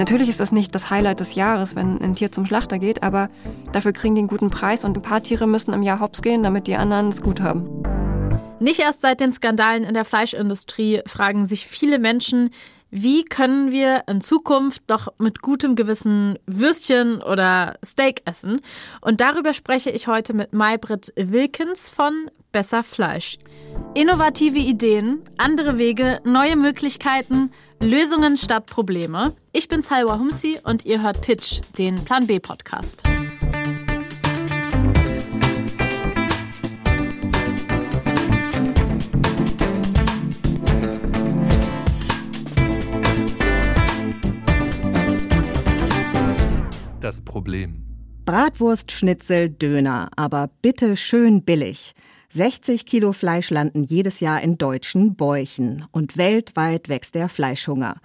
Natürlich ist das nicht das Highlight des Jahres, wenn ein Tier zum Schlachter geht, aber dafür kriegen die einen guten Preis und ein paar Tiere müssen im Jahr hops gehen, damit die anderen es gut haben. Nicht erst seit den Skandalen in der Fleischindustrie fragen sich viele Menschen, wie können wir in Zukunft doch mit gutem Gewissen Würstchen oder Steak essen? Und darüber spreche ich heute mit Maybrit Wilkins von Besser Fleisch. Innovative Ideen, andere Wege, neue Möglichkeiten, Lösungen statt Probleme. Ich bin Salwa Humsi und ihr hört Pitch, den Plan B Podcast. Das Problem. Bratwurst, Schnitzel, Döner, aber bitte schön billig. 60 Kilo Fleisch landen jedes Jahr in deutschen Bäuchen und weltweit wächst der Fleischhunger.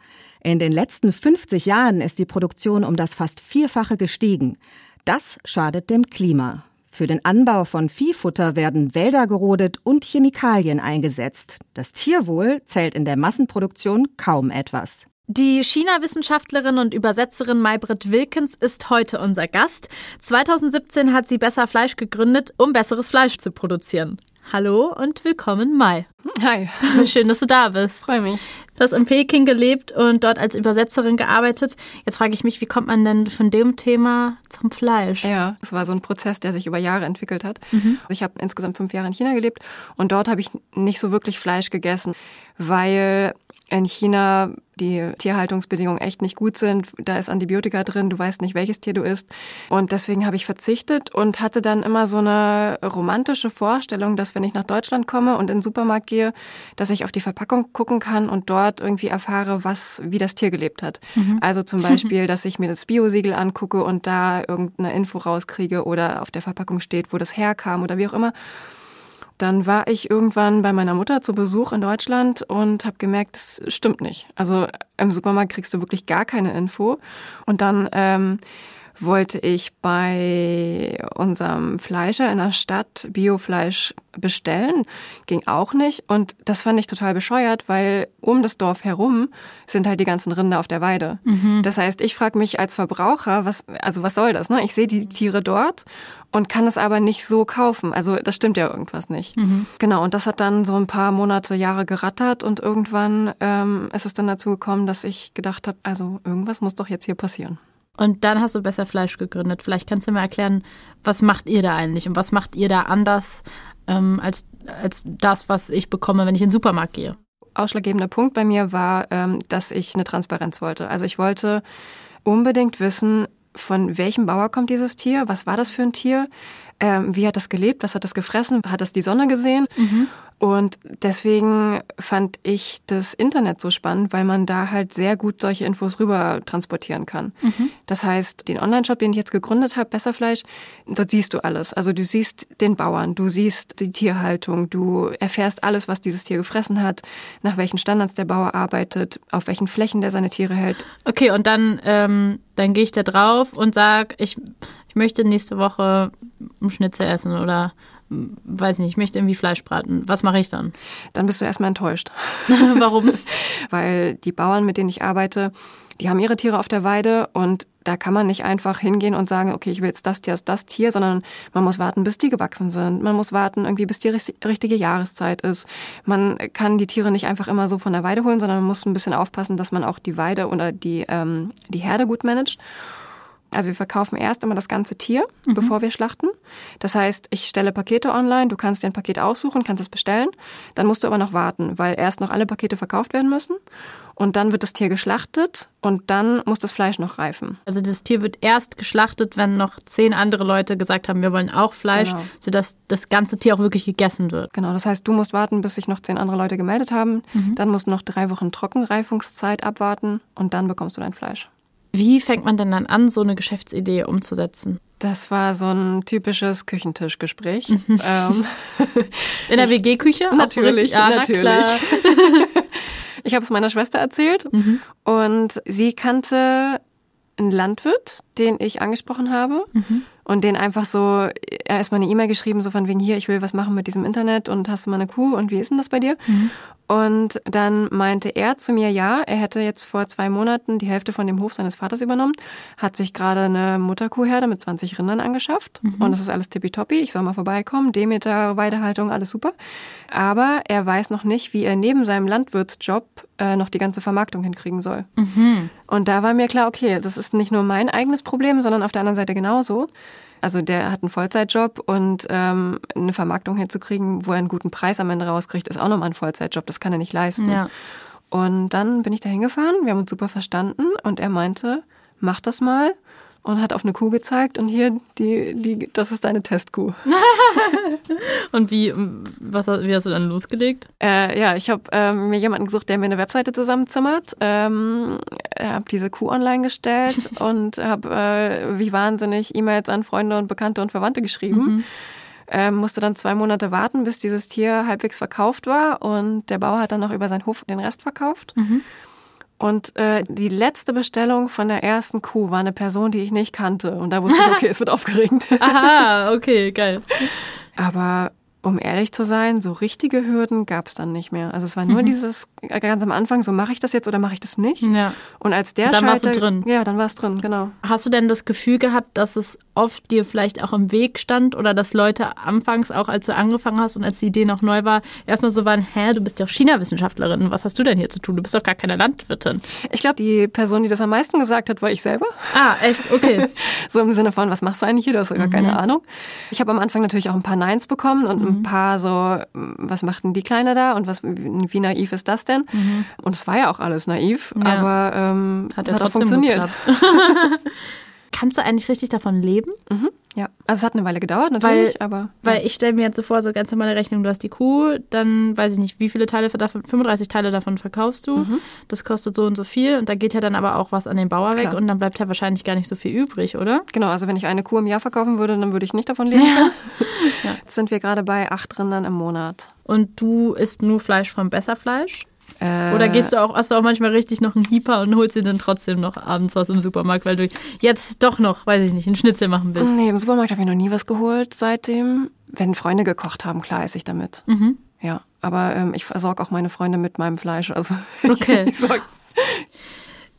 In den letzten 50 Jahren ist die Produktion um das fast Vierfache gestiegen. Das schadet dem Klima. Für den Anbau von Viehfutter werden Wälder gerodet und Chemikalien eingesetzt. Das Tierwohl zählt in der Massenproduktion kaum etwas. Die China-Wissenschaftlerin und Übersetzerin Maybrit Wilkins ist heute unser Gast. 2017 hat sie Besser Fleisch gegründet, um besseres Fleisch zu produzieren. Hallo und willkommen, Mai. Hi. Schön, dass du da bist. Freue mich. Du hast in Peking gelebt und dort als Übersetzerin gearbeitet. Jetzt frage ich mich, wie kommt man denn von dem Thema zum Fleisch? Ja, es war so ein Prozess, der sich über Jahre entwickelt hat. Mhm. Ich habe insgesamt fünf Jahre in China gelebt und dort habe ich nicht so wirklich Fleisch gegessen, weil in China die Tierhaltungsbedingungen echt nicht gut sind. Da ist Antibiotika drin, du weißt nicht, welches Tier du isst. Und deswegen habe ich verzichtet und hatte dann immer so eine romantische Vorstellung, dass wenn ich nach Deutschland komme und in den Supermarkt gehe, dass ich auf die Verpackung gucken kann und dort irgendwie erfahre, was, wie das Tier gelebt hat. Mhm. Also zum Beispiel, dass ich mir das Biosiegel angucke und da irgendeine Info rauskriege oder auf der Verpackung steht, wo das herkam oder wie auch immer. Dann war ich irgendwann bei meiner Mutter zu Besuch in Deutschland und habe gemerkt, das stimmt nicht. Also im Supermarkt kriegst du wirklich gar keine Info. Und dann ähm, wollte ich bei unserem Fleischer in der Stadt Biofleisch bestellen. Ging auch nicht. Und das fand ich total bescheuert, weil um das Dorf herum sind halt die ganzen Rinder auf der Weide. Mhm. Das heißt, ich frage mich als Verbraucher, was, also was soll das? Ne? Ich sehe die Tiere dort und kann es aber nicht so kaufen. Also das stimmt ja irgendwas nicht. Mhm. Genau, und das hat dann so ein paar Monate, Jahre gerattert und irgendwann ähm, ist es dann dazu gekommen, dass ich gedacht habe, also irgendwas muss doch jetzt hier passieren. Und dann hast du besser Fleisch gegründet. Vielleicht kannst du mir erklären, was macht ihr da eigentlich und was macht ihr da anders ähm, als, als das, was ich bekomme, wenn ich in den Supermarkt gehe? Ausschlaggebender Punkt bei mir war, ähm, dass ich eine Transparenz wollte. Also ich wollte unbedingt wissen, von welchem Bauer kommt dieses Tier, was war das für ein Tier, ähm, wie hat das gelebt, was hat das gefressen, hat das die Sonne gesehen. Mhm. Und deswegen fand ich das Internet so spannend, weil man da halt sehr gut solche Infos rüber transportieren kann. Mhm. Das heißt, den Online-Shop, den ich jetzt gegründet habe, Besserfleisch, dort siehst du alles. Also du siehst den Bauern, du siehst die Tierhaltung, du erfährst alles, was dieses Tier gefressen hat, nach welchen Standards der Bauer arbeitet, auf welchen Flächen der seine Tiere hält. Okay, und dann, ähm, dann gehe ich da drauf und sag, ich, ich möchte nächste Woche einen Schnitzel essen oder weiß nicht, ich möchte irgendwie Fleisch braten. Was mache ich dann? Dann bist du erstmal enttäuscht. Warum? Weil die Bauern, mit denen ich arbeite, die haben ihre Tiere auf der Weide und da kann man nicht einfach hingehen und sagen, okay, ich will jetzt das Tier, das Tier, sondern man muss warten, bis die gewachsen sind. Man muss warten, irgendwie, bis die richtige Jahreszeit ist. Man kann die Tiere nicht einfach immer so von der Weide holen, sondern man muss ein bisschen aufpassen, dass man auch die Weide oder die, ähm, die Herde gut managt. Also wir verkaufen erst immer das ganze Tier, mhm. bevor wir schlachten. Das heißt, ich stelle Pakete online, du kannst dir ein Paket aussuchen, kannst es bestellen. Dann musst du aber noch warten, weil erst noch alle Pakete verkauft werden müssen. Und dann wird das Tier geschlachtet und dann muss das Fleisch noch reifen. Also das Tier wird erst geschlachtet, wenn noch zehn andere Leute gesagt haben, wir wollen auch Fleisch, genau. sodass das ganze Tier auch wirklich gegessen wird. Genau, das heißt, du musst warten, bis sich noch zehn andere Leute gemeldet haben. Mhm. Dann musst du noch drei Wochen Trockenreifungszeit abwarten und dann bekommst du dein Fleisch. Wie fängt man denn dann an, so eine Geschäftsidee umzusetzen? Das war so ein typisches Küchentischgespräch. Mhm. Ähm, In der WG-Küche? Natürlich, ja, natürlich. ich habe es meiner Schwester erzählt mhm. und sie kannte einen Landwirt, den ich angesprochen habe. Mhm. Und den einfach so, er ist mal eine E-Mail geschrieben, so von wegen hier, ich will was machen mit diesem Internet und hast du mal eine Kuh und wie ist denn das bei dir? Mhm. Und dann meinte er zu mir, ja, er hätte jetzt vor zwei Monaten die Hälfte von dem Hof seines Vaters übernommen, hat sich gerade eine Mutterkuhherde mit 20 Rindern angeschafft mhm. und es ist alles tippitoppi, ich soll mal vorbeikommen, Demeter, Weidehaltung, alles super. Aber er weiß noch nicht, wie er neben seinem Landwirtsjob äh, noch die ganze Vermarktung hinkriegen soll. Mhm. Und da war mir klar, okay, das ist nicht nur mein eigenes Problem, sondern auf der anderen Seite genauso. Also der hat einen Vollzeitjob und ähm, eine Vermarktung hinzukriegen, wo er einen guten Preis am Ende rauskriegt, ist auch nochmal ein Vollzeitjob. Das kann er nicht leisten. Ja. Und dann bin ich da hingefahren, wir haben uns super verstanden und er meinte, mach das mal und hat auf eine Kuh gezeigt und hier, die, die, das ist deine Testkuh. und wie, was, wie hast du dann losgelegt? Äh, ja, ich habe ähm, mir jemanden gesucht, der mir eine Webseite zusammenzimmert, ähm, habe diese Kuh online gestellt und habe äh, wie wahnsinnig E-Mails an Freunde und Bekannte und Verwandte geschrieben. Mhm. Ähm, musste dann zwei Monate warten, bis dieses Tier halbwegs verkauft war und der Bauer hat dann noch über seinen Hof den Rest verkauft. Mhm. Und äh, die letzte Bestellung von der ersten Kuh war eine Person, die ich nicht kannte. Und da wusste ich, okay, es wird aufgeregt. Aha, okay, geil. Aber um ehrlich zu sein, so richtige Hürden gab es dann nicht mehr. Also es war nur mhm. dieses ganz am Anfang, so mache ich das jetzt oder mache ich das nicht. Ja. Und als der dann Schalter, warst du drin. Ja, dann war es drin, genau. Hast du denn das Gefühl gehabt, dass es oft dir vielleicht auch im Weg stand oder dass Leute anfangs auch, als du angefangen hast und als die Idee noch neu war, erstmal so waren, hä, du bist ja auch China-Wissenschaftlerin, was hast du denn hier zu tun? Du bist doch gar keine Landwirtin. Ich glaube, die Person, die das am meisten gesagt hat, war ich selber. Ah, echt? Okay. so im Sinne von, was machst du eigentlich hier? Du hast gar mhm. keine Ahnung. Ich habe am Anfang natürlich auch ein paar Neins bekommen und mhm. ein paar so was macht denn die Kleine da und was, wie naiv ist das denn? Mhm. Und es war ja auch alles naiv, ja. aber ähm, hat, hat auch funktioniert. Kannst du eigentlich richtig davon leben? Mhm. Ja, also es hat eine Weile gedauert natürlich, weil, aber. Weil ja. ich stelle mir jetzt so vor, so ganz normale Rechnung, du hast die Kuh, dann weiß ich nicht, wie viele Teile davon, 35 Teile davon verkaufst du. Mhm. Das kostet so und so viel und da geht ja dann aber auch was an den Bauer weg Klar. und dann bleibt ja wahrscheinlich gar nicht so viel übrig, oder? Genau, also wenn ich eine Kuh im Jahr verkaufen würde, dann würde ich nicht davon leben ja. ja. Jetzt sind wir gerade bei acht Rindern im Monat. Und du isst nur Fleisch vom Besserfleisch? Äh, Oder gehst du auch, hast du auch manchmal richtig noch einen Hieper und holst dir dann trotzdem noch abends was im Supermarkt, weil du jetzt doch noch, weiß ich nicht, einen Schnitzel machen willst? Nee, im Supermarkt habe ich noch nie was geholt seitdem. Wenn Freunde gekocht haben, klar esse ich damit. Mhm. Ja, aber ähm, ich versorge auch meine Freunde mit meinem Fleisch. Also okay. ich sorg,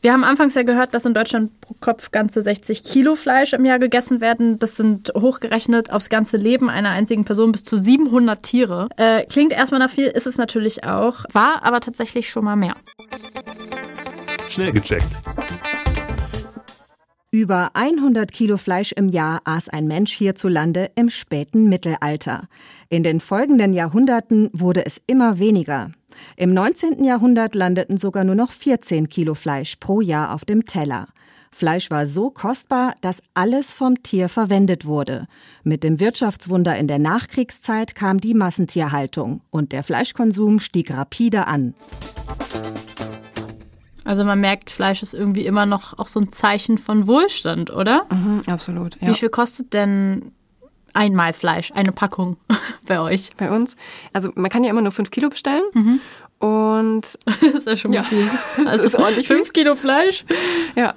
wir haben anfangs ja gehört, dass in Deutschland pro Kopf ganze 60 Kilo Fleisch im Jahr gegessen werden. Das sind hochgerechnet aufs ganze Leben einer einzigen Person bis zu 700 Tiere. Äh, klingt erstmal nach viel, ist es natürlich auch, war aber tatsächlich schon mal mehr. Schnell gecheckt. Über 100 Kilo Fleisch im Jahr aß ein Mensch hierzulande im späten Mittelalter. In den folgenden Jahrhunderten wurde es immer weniger. Im 19. Jahrhundert landeten sogar nur noch 14 Kilo Fleisch pro Jahr auf dem Teller. Fleisch war so kostbar, dass alles vom Tier verwendet wurde. Mit dem Wirtschaftswunder in der Nachkriegszeit kam die Massentierhaltung und der Fleischkonsum stieg rapide an. Also man merkt, Fleisch ist irgendwie immer noch auch so ein Zeichen von Wohlstand, oder? Mhm, absolut. Ja. Wie viel kostet denn einmal Fleisch, eine Packung bei euch? Bei uns? Also man kann ja immer nur fünf Kilo bestellen. Mhm. Und das ist ja schon mal ja. viel. Also das ist ordentlich fünf Kilo Fleisch. Ja.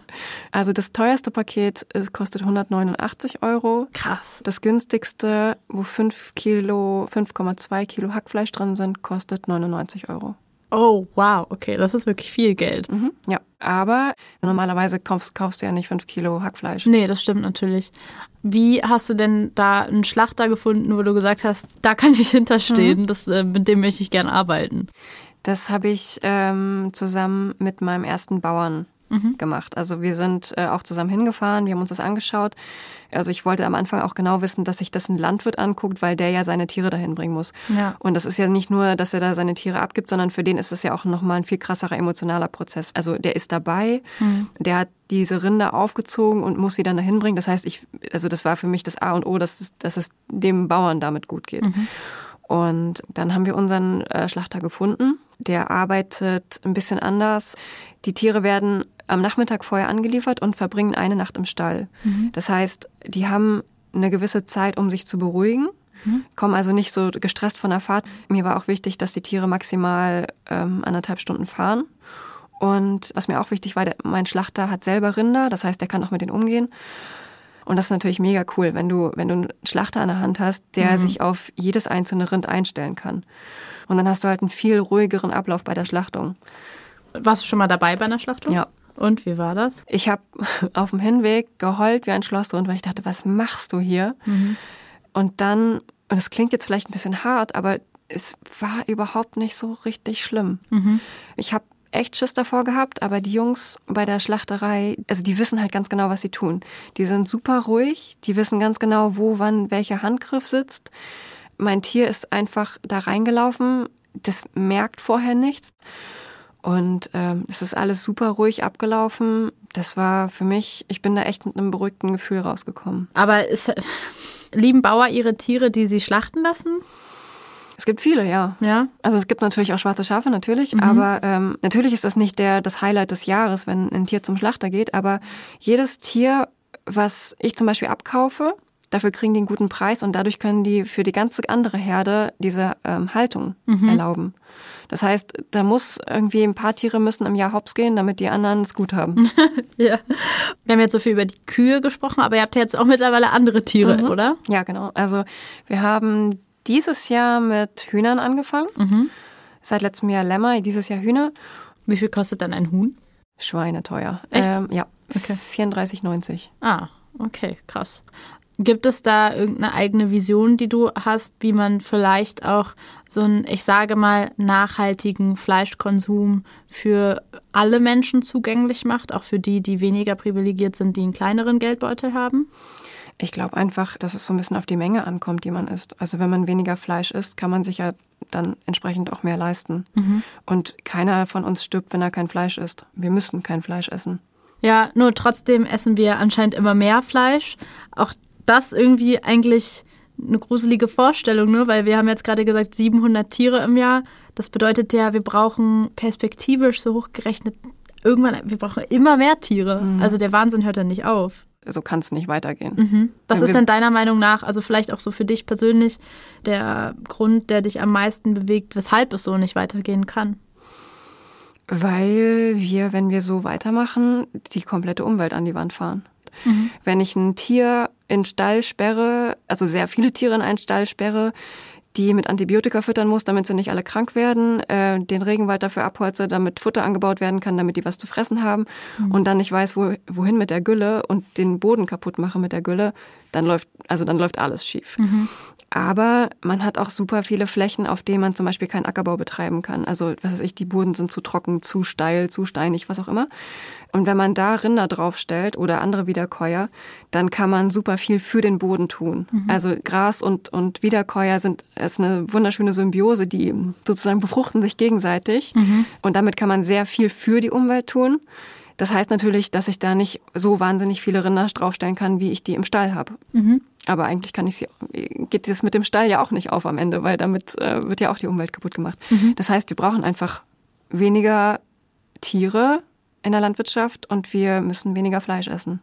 Also das teuerste Paket kostet 189 Euro. Krass. Das günstigste, wo fünf Kilo, 5,2 Kilo Hackfleisch drin sind, kostet 99 Euro. Oh, wow, okay, das ist wirklich viel Geld. Mhm, ja, aber normalerweise kaufst, kaufst du ja nicht fünf Kilo Hackfleisch. Nee, das stimmt natürlich. Wie hast du denn da einen Schlachter gefunden, wo du gesagt hast, da kann ich hinterstehen, mhm. das, äh, mit dem möchte ich gern arbeiten? Das habe ich ähm, zusammen mit meinem ersten Bauern mhm. gemacht. Also wir sind äh, auch zusammen hingefahren, wir haben uns das angeschaut. Also ich wollte am Anfang auch genau wissen, dass sich das ein Landwirt anguckt, weil der ja seine Tiere dahin bringen muss. Ja. Und das ist ja nicht nur, dass er da seine Tiere abgibt, sondern für den ist das ja auch nochmal ein viel krasserer emotionaler Prozess. Also der ist dabei, mhm. der hat diese Rinde aufgezogen und muss sie dann dahin bringen. Das heißt, ich, also das war für mich das A und O, dass es, dass es dem Bauern damit gut geht. Mhm. Und dann haben wir unseren äh, Schlachter gefunden. Der arbeitet ein bisschen anders. Die Tiere werden am Nachmittag vorher angeliefert und verbringen eine Nacht im Stall. Mhm. Das heißt, die haben eine gewisse Zeit, um sich zu beruhigen, mhm. kommen also nicht so gestresst von der Fahrt. Mir war auch wichtig, dass die Tiere maximal ähm, anderthalb Stunden fahren. Und was mir auch wichtig war, der, mein Schlachter hat selber Rinder, das heißt, der kann auch mit denen umgehen. Und das ist natürlich mega cool, wenn du, wenn du einen Schlachter an der Hand hast, der mhm. sich auf jedes einzelne Rind einstellen kann. Und dann hast du halt einen viel ruhigeren Ablauf bei der Schlachtung. Warst du schon mal dabei bei einer Schlachtung? Ja. Und wie war das? Ich habe auf dem Hinweg geheult wie ein Schlosshund, weil ich dachte, was machst du hier? Und dann, und das klingt jetzt vielleicht ein bisschen hart, aber es war überhaupt nicht so richtig schlimm. Ich habe echt Schiss davor gehabt, aber die Jungs bei der Schlachterei, also die wissen halt ganz genau, was sie tun. Die sind super ruhig, die wissen ganz genau, wo, wann, welcher Handgriff sitzt. Mein Tier ist einfach da reingelaufen, das merkt vorher nichts. Und ähm, es ist alles super ruhig abgelaufen. Das war für mich, ich bin da echt mit einem beruhigten Gefühl rausgekommen. Aber ist, lieben Bauer ihre Tiere, die sie schlachten lassen? Es gibt viele, ja. Ja. Also es gibt natürlich auch schwarze Schafe, natürlich, aber ähm, natürlich ist das nicht der, das Highlight des Jahres, wenn ein Tier zum Schlachter geht, aber jedes Tier, was ich zum Beispiel abkaufe, dafür kriegen die einen guten Preis und dadurch können die für die ganze andere Herde diese ähm, Haltung erlauben. Das heißt, da muss irgendwie ein paar Tiere müssen im Jahr hops gehen, damit die anderen es gut haben. Ja. Wir haben jetzt so viel über die Kühe gesprochen, aber ihr habt ja jetzt auch mittlerweile andere Tiere, oder? Ja, genau. Also wir haben dieses Jahr mit Hühnern angefangen. Seit letztem Jahr Lämmer, dieses Jahr Hühner. Wie viel kostet dann ein Huhn? Schweine teuer. Echt? Ähm, ja, Okay. 34,90. Ah, okay, krass. Gibt es da irgendeine eigene Vision, die du hast, wie man vielleicht auch so einen, ich sage mal, nachhaltigen Fleischkonsum für alle Menschen zugänglich macht, auch für die, die weniger privilegiert sind, die einen kleineren Geldbeutel haben? Ich glaube einfach, dass es so ein bisschen auf die Menge ankommt, die man isst. Also wenn man weniger Fleisch isst, kann man sich ja dann entsprechend auch mehr leisten. Und keiner von uns stirbt, wenn er kein Fleisch isst. Wir müssen kein Fleisch essen. Ja, nur trotzdem essen wir anscheinend immer mehr Fleisch. Auch das irgendwie eigentlich eine gruselige Vorstellung, ne? weil wir haben jetzt gerade gesagt 700 Tiere im Jahr. Das bedeutet ja, wir brauchen perspektivisch so hochgerechnet irgendwann, wir brauchen immer mehr Tiere. Also der Wahnsinn hört dann nicht auf. So kann es nicht weitergehen. Mhm. Was Ja, ist denn deiner Meinung nach, also vielleicht auch so für dich persönlich, der Grund, der dich am meisten bewegt, weshalb es so nicht weitergehen kann? Weil wir, wenn wir so weitermachen, die komplette Umwelt an die Wand fahren. Wenn ich ein Tier in Stall sperre, also sehr viele Tiere in einen Stall sperre, die mit Antibiotika füttern muss, damit sie nicht alle krank werden, äh, den Regenwald dafür abholze, damit Futter angebaut werden kann, damit die was zu fressen haben und dann nicht weiß, wo, wohin mit der Gülle und den Boden kaputt mache mit der Gülle, dann läuft, also dann läuft alles schief. Aber man hat auch super viele Flächen, auf denen man zum Beispiel keinen Ackerbau betreiben kann. Also, was weiß ich, die Boden sind zu trocken, zu steil, zu steinig, was auch immer. Und wenn man da Rinder draufstellt oder andere Wiederkäuer, dann kann man super viel für den Boden tun. Also Gras und, und Wiederkäuer sind ist eine wunderschöne Symbiose, die sozusagen befruchten sich gegenseitig. Und damit kann man sehr viel für die Umwelt tun. Das heißt natürlich, dass ich da nicht so wahnsinnig viele Rinder draufstellen kann, wie ich die im Stall habe. Aber eigentlich kann ich sie, geht das mit dem Stall ja auch nicht auf am Ende, weil damit äh, wird ja auch die Umwelt kaputt gemacht. Das heißt, wir brauchen einfach weniger Tiere in der Landwirtschaft und wir müssen weniger Fleisch essen.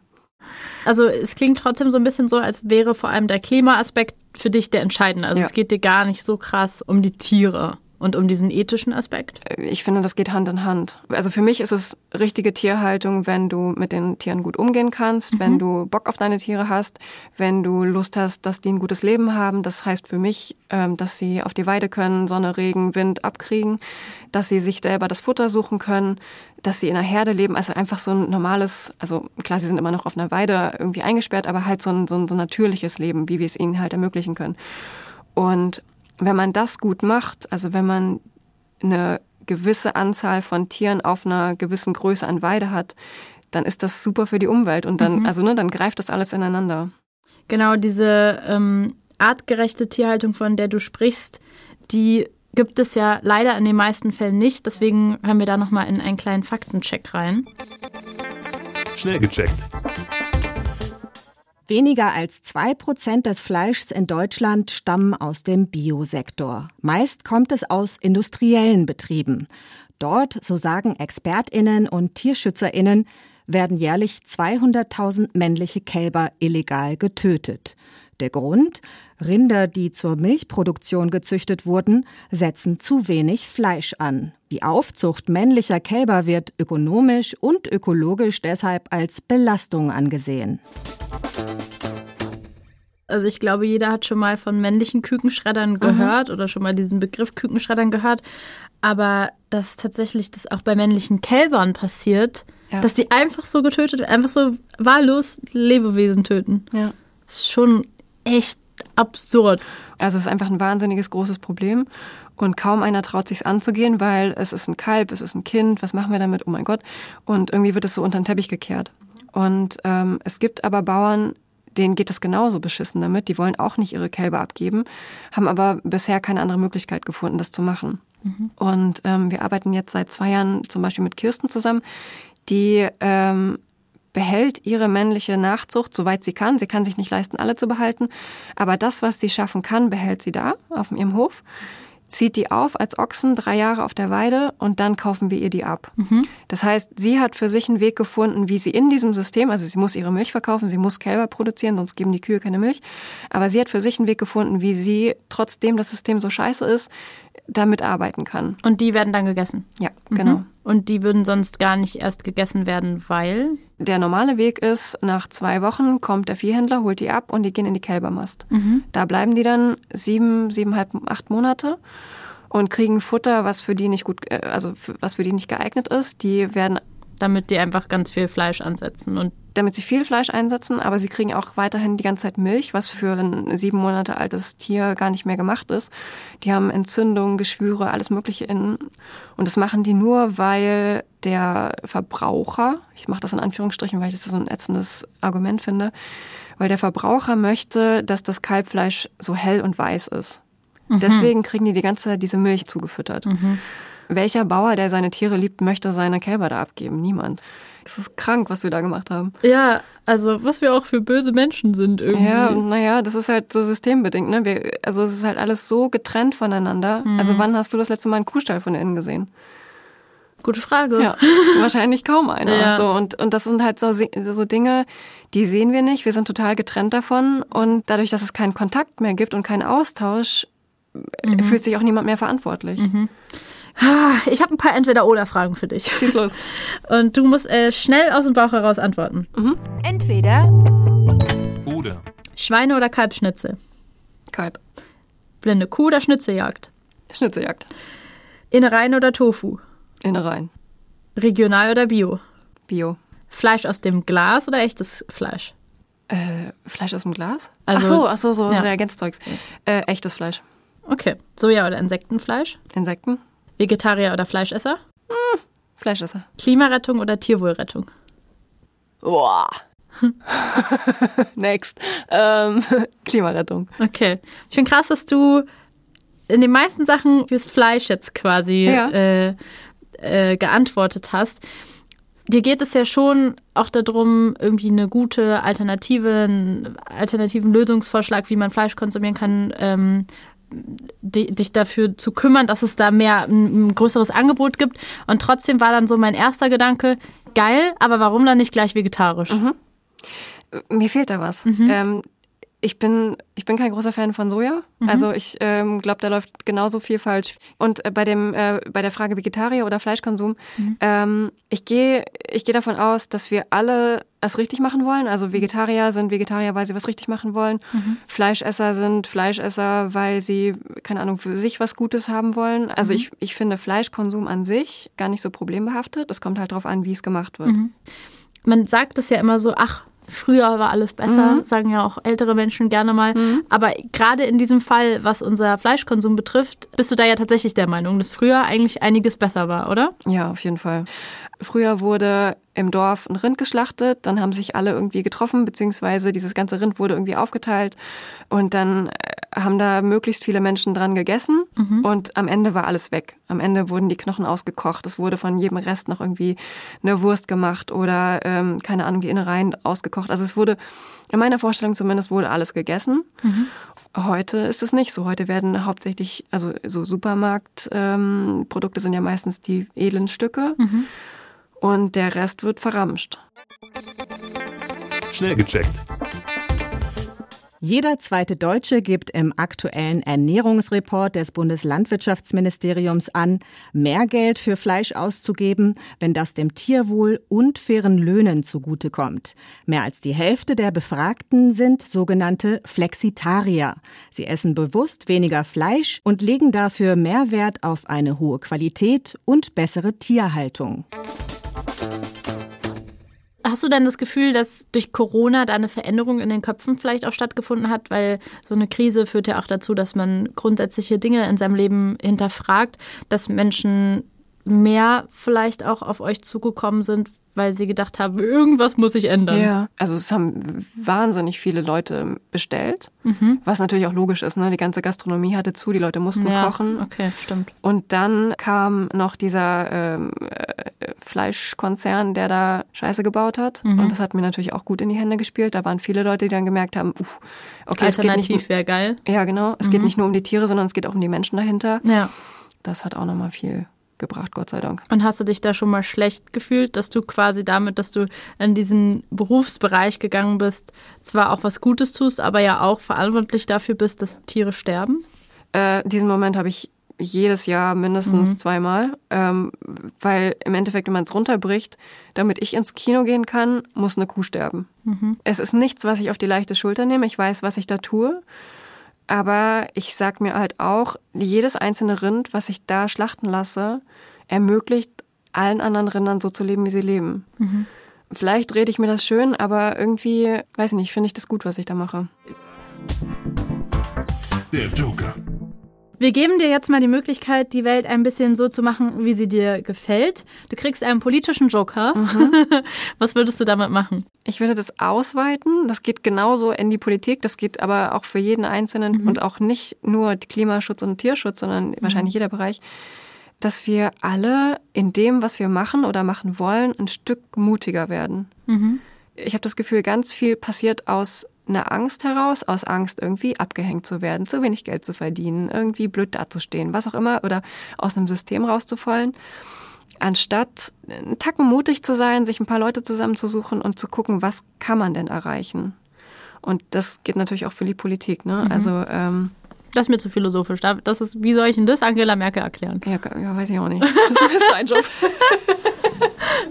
Also es klingt trotzdem so ein bisschen so, als wäre vor allem der Klimaaspekt für dich der entscheidende. Also Ja. es geht dir gar nicht so krass um die Tiere und um diesen ethischen Aspekt. Ich finde, das geht Hand in Hand. Also für mich ist es richtige Tierhaltung, wenn du mit den Tieren gut umgehen kannst, wenn du Bock auf deine Tiere hast, wenn du Lust hast, dass die ein gutes Leben haben. Das heißt für mich, ähm, dass sie auf die Weide können, Sonne, Regen, Wind abkriegen, dass sie sich selber das Futter suchen können, dass sie in einer Herde leben. Also einfach so ein normales, also klar, sie sind immer noch auf einer Weide irgendwie eingesperrt, aber halt so ein, so ein, so ein natürliches Leben, wie wir es ihnen halt ermöglichen können. Und wenn man das gut macht, also wenn man eine gewisse Anzahl von Tieren auf einer gewissen Größe an Weide hat, dann ist das super für die Umwelt und dann, also ne, dann greift das alles ineinander. Genau diese ähm, artgerechte Tierhaltung, von der du sprichst, die gibt es ja leider in den meisten Fällen nicht. Deswegen hören wir da nochmal in einen kleinen Faktencheck rein. Schnell gecheckt. Weniger als zwei Prozent des Fleischs in Deutschland stammen aus dem Biosektor. Meist kommt es aus industriellen Betrieben. Dort, so sagen ExpertInnen und TierschützerInnen, werden jährlich 200.000 männliche Kälber illegal getötet. Der Grund? Rinder, die zur Milchproduktion gezüchtet wurden, setzen zu wenig Fleisch an. Die Aufzucht männlicher Kälber wird ökonomisch und ökologisch deshalb als Belastung angesehen. Also ich glaube, jeder hat schon mal von männlichen Kükenschreddern Mhm. gehört oder schon mal diesen Begriff Kükenschreddern gehört. Aber dass tatsächlich das auch bei männlichen Kälbern passiert, Ja. dass die einfach so getötet werden, einfach so wahllos Lebewesen töten. Ja. Ist schon echt absurd. Also es ist einfach ein wahnsinniges großes Problem und kaum einer traut sich anzugehen, weil es ist ein Kalb, es ist ein Kind, was machen wir damit? Oh mein Gott! Und irgendwie wird es so unter den Teppich gekehrt. Und ähm, es gibt aber Bauern, denen geht es genauso beschissen damit. Die wollen auch nicht ihre Kälber abgeben, haben aber bisher keine andere Möglichkeit gefunden, das zu machen. Und ähm, wir arbeiten jetzt seit zwei Jahren zum Beispiel mit Kirsten zusammen, die ähm, behält ihre männliche Nachzucht, soweit sie kann. Sie kann sich nicht leisten, alle zu behalten. Aber das, was sie schaffen kann, behält sie da auf ihrem Hof, zieht die auf als Ochsen drei Jahre auf der Weide und dann kaufen wir ihr die ab. Das heißt, sie hat für sich einen Weg gefunden, wie sie in diesem System, also sie muss ihre Milch verkaufen, sie muss Kälber produzieren, sonst geben die Kühe keine Milch. Aber sie hat für sich einen Weg gefunden, wie sie, trotzdem das System so scheiße ist, damit arbeiten kann. Und die werden dann gegessen. Ja, genau. Und die würden sonst gar nicht erst gegessen werden, weil. Der normale Weg ist, nach zwei Wochen kommt der Viehhändler, holt die ab und die gehen in die Kälbermast. Da bleiben die dann sieben, siebeneinhalb, acht Monate und kriegen Futter, was für die nicht gut, äh, also für, was für die nicht geeignet ist. Die werden, Damit die einfach ganz viel Fleisch ansetzen. Und damit sie viel Fleisch einsetzen, aber sie kriegen auch weiterhin die ganze Zeit Milch, was für ein sieben Monate altes Tier gar nicht mehr gemacht ist. Die haben Entzündungen, Geschwüre, alles Mögliche in. Und das machen die nur, weil der Verbraucher, ich mache das in Anführungsstrichen, weil ich das so ein ätzendes Argument finde, weil der Verbraucher möchte, dass das Kalbfleisch so hell und weiß ist. Deswegen kriegen die die ganze Zeit diese Milch zugefüttert. Welcher Bauer, der seine Tiere liebt, möchte seine Kälber da abgeben? Niemand. Das ist krank, was wir da gemacht haben. ja, also was wir auch für böse Menschen sind irgendwie. Ja, naja, das ist halt so systembedingt. Ne? Wir, also es ist halt alles so getrennt voneinander. Also wann hast du das letzte Mal einen Kuhstall von innen gesehen? Gute Frage. Ja, wahrscheinlich kaum einer. Ja. So, und, und das sind halt so, so Dinge, die sehen wir nicht. Wir sind total getrennt davon. Und dadurch, dass es keinen Kontakt mehr gibt und keinen Austausch, äh, fühlt sich auch niemand mehr verantwortlich. Ah, Ich habe ein paar Entweder-Oder-Fragen für dich. Schieß los. Und du musst äh, schnell aus dem Bauch heraus antworten. Entweder Oder. Schweine- oder Kalbschnitzel? Kalb. Blinde Kuh oder Schnitzeljagd? Schnitzeljagd. Innereien oder Tofu? Innereien. Regional oder Bio? Bio. Fleisch aus dem Glas oder echtes Fleisch? Äh, Fleisch aus dem Glas? Also- ach so, ach so, so Ja. Reagenzzeugs. Äh, echtes Fleisch. Okay. Soja- oder Insektenfleisch? Insekten. Vegetarier oder Fleischesser? Fleischesser. Klimarettung oder Tierwohlrettung? Boah. Next. Ähm, Klimarettung. Okay. Ich finde krass, dass du in den meisten Sachen fürs Fleisch jetzt quasi Ja. äh, äh, geantwortet hast. Dir geht es ja schon auch darum, irgendwie eine gute Alternative, einen alternativen Lösungsvorschlag, wie man Fleisch konsumieren kann, ähm, dich dafür zu kümmern, dass es da mehr ein, ein größeres Angebot gibt. Und trotzdem war dann so mein erster Gedanke, geil, aber warum dann nicht gleich vegetarisch? Mir fehlt da was. Ähm, ich bin, ich bin kein großer Fan von Soja. Also ich ähm, glaube, da läuft genauso viel falsch. Und äh, bei dem, äh, bei der Frage Vegetarier oder Fleischkonsum, ähm, ich gehe, ich gehe davon aus, dass wir alle es richtig machen wollen. Also Vegetarier sind Vegetarier, weil sie was richtig machen wollen. Fleischesser sind Fleischesser, weil sie, keine Ahnung, für sich was Gutes haben wollen. Also ich, ich finde Fleischkonsum an sich gar nicht so problembehaftet. Es kommt halt darauf an, wie es gemacht wird. man sagt es ja immer so, ach, früher war alles besser, Mhm. sagen ja auch ältere Menschen gerne mal. Aber gerade in diesem Fall, was unser Fleischkonsum betrifft, bist du da ja tatsächlich der Meinung, dass früher eigentlich einiges besser war, oder? Ja, auf jeden Fall. Früher wurde im Dorf ein Rind geschlachtet, dann haben sich alle irgendwie getroffen, beziehungsweise dieses ganze Rind wurde irgendwie aufgeteilt und dann äh, haben da möglichst viele Menschen dran gegessen und am Ende war alles weg. Am Ende wurden die Knochen ausgekocht, es wurde von jedem Rest noch irgendwie eine Wurst gemacht oder ähm, keine Ahnung, die Innereien ausgekocht. Also es wurde, in meiner Vorstellung zumindest, wurde alles gegessen. Heute ist es nicht so. Heute werden hauptsächlich, also so Supermarktprodukte ähm, sind ja meistens die edlen Stücke und der Rest wird verramscht. Schnell gecheckt. Jeder zweite Deutsche gibt im aktuellen Ernährungsreport des Bundeslandwirtschaftsministeriums an, mehr Geld für Fleisch auszugeben, wenn das dem Tierwohl und fairen Löhnen zugutekommt. Mehr als die Hälfte der Befragten sind sogenannte Flexitarier. Sie essen bewusst weniger Fleisch und legen dafür mehr Wert auf eine hohe Qualität und bessere Tierhaltung. Hast du denn das Gefühl, dass durch Corona da eine Veränderung in den Köpfen vielleicht auch stattgefunden hat? Weil so eine Krise führt ja auch dazu, dass man grundsätzliche Dinge in seinem Leben hinterfragt, dass Menschen mehr vielleicht auch auf euch zugekommen sind, weil sie gedacht haben, irgendwas muss sich ändern. Ja, also es haben wahnsinnig viele Leute bestellt, mhm. was natürlich auch logisch ist. Ne? Die ganze Gastronomie hatte zu, die Leute mussten ja, kochen. Okay, stimmt. Und dann kam noch dieser ähm, äh, Fleischkonzern, der da Scheiße gebaut hat. Mhm. Und das hat mir natürlich auch gut in die Hände gespielt. Da waren viele Leute, die dann gemerkt haben, uff, okay, Alternativ wäre geil. Ja, genau. Es mhm. geht nicht nur um die Tiere, sondern es geht auch um die Menschen dahinter. Ja. Das hat auch nochmal viel gebracht, Gott sei Dank. Und hast du dich da schon mal schlecht gefühlt, dass du quasi damit, dass du in diesen Berufsbereich gegangen bist, zwar auch was Gutes tust, aber ja auch verantwortlich dafür bist, dass Tiere sterben? Äh, diesen Moment habe ich jedes Jahr mindestens mhm. zweimal, ähm, weil im Endeffekt, wenn man es runterbricht, damit ich ins Kino gehen kann, muss eine Kuh sterben. Mhm. Es ist nichts, was ich auf die leichte Schulter nehme. Ich weiß, was ich da tue. Aber ich sag mir halt auch, jedes einzelne Rind, was ich da schlachten lasse, ermöglicht allen anderen Rindern so zu leben, wie sie leben. Mhm. Vielleicht rede ich mir das schön, aber irgendwie, weiß ich nicht, finde ich das gut, was ich da mache. Der Joker. Wir geben dir jetzt mal die Möglichkeit, die Welt ein bisschen so zu machen, wie sie dir gefällt. Du kriegst einen politischen Joker. Mhm. Was würdest du damit machen? Ich würde das ausweiten. Das geht genauso in die Politik. Das geht aber auch für jeden Einzelnen mhm. und auch nicht nur Klimaschutz und Tierschutz, sondern mhm. wahrscheinlich jeder Bereich, dass wir alle in dem, was wir machen oder machen wollen, ein Stück mutiger werden. Mhm. Ich habe das Gefühl, ganz viel passiert aus einer Angst heraus, aus Angst irgendwie abgehängt zu werden, zu wenig Geld zu verdienen, irgendwie blöd dazustehen, was auch immer, oder aus einem System rauszufallen, anstatt einen Tacken mutig zu sein, sich ein paar Leute zusammenzusuchen und zu gucken, was kann man denn erreichen. Und das geht natürlich auch für die Politik, ne? Mhm. Also ähm, das ist mir zu philosophisch. Das ist, wie soll ich denn das Angela Merkel erklären? Ja, ja weiß ich auch nicht. Das ist dein Job.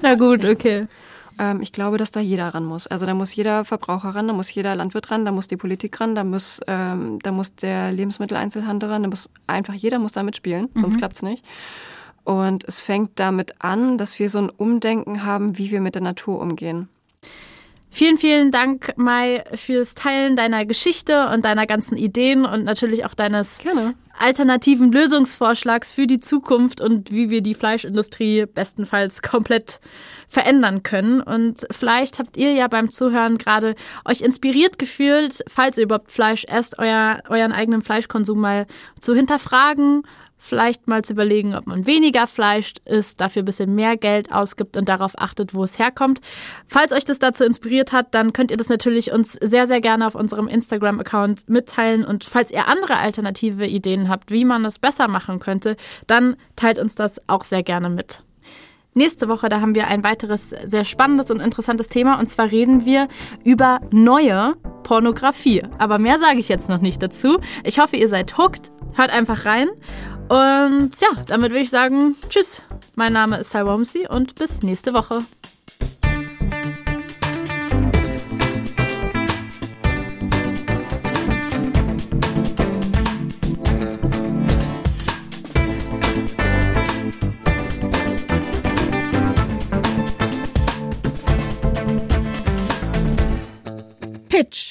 Na gut, okay. Ähm, ich glaube, dass da jeder ran muss. Also da muss jeder Verbraucher ran, da muss jeder Landwirt ran, da muss die Politik ran, da muss, ähm, da muss der Lebensmitteleinzelhandel ran, da muss einfach jeder muss da mitspielen, sonst mhm. klappt's nicht. Und es fängt damit an, dass wir so ein Umdenken haben, wie wir mit der Natur umgehen. Vielen, vielen Dank, Mai, fürs Teilen deiner Geschichte und deiner ganzen Ideen und natürlich auch deines Gerne. Alternativen Lösungsvorschlags für die Zukunft und wie wir die Fleischindustrie bestenfalls komplett verändern können. Und vielleicht habt ihr ja beim Zuhören gerade euch inspiriert gefühlt, falls ihr überhaupt Fleisch esst, euer, euren eigenen Fleischkonsum mal zu hinterfragen vielleicht mal zu überlegen, ob man weniger Fleisch isst, dafür ein bisschen mehr Geld ausgibt und darauf achtet, wo es herkommt. Falls euch das dazu inspiriert hat, dann könnt ihr das natürlich uns sehr, sehr gerne auf unserem Instagram-Account mitteilen. Und falls ihr andere alternative Ideen habt, wie man das besser machen könnte, dann teilt uns das auch sehr gerne mit. Nächste Woche, da haben wir ein weiteres sehr spannendes und interessantes Thema. Und zwar reden wir über neue Pornografie. Aber mehr sage ich jetzt noch nicht dazu. Ich hoffe, ihr seid hooked. Hört einfach rein. Und ja, damit würde ich sagen, tschüss. Mein Name ist Salwa Humsi und bis nächste Woche.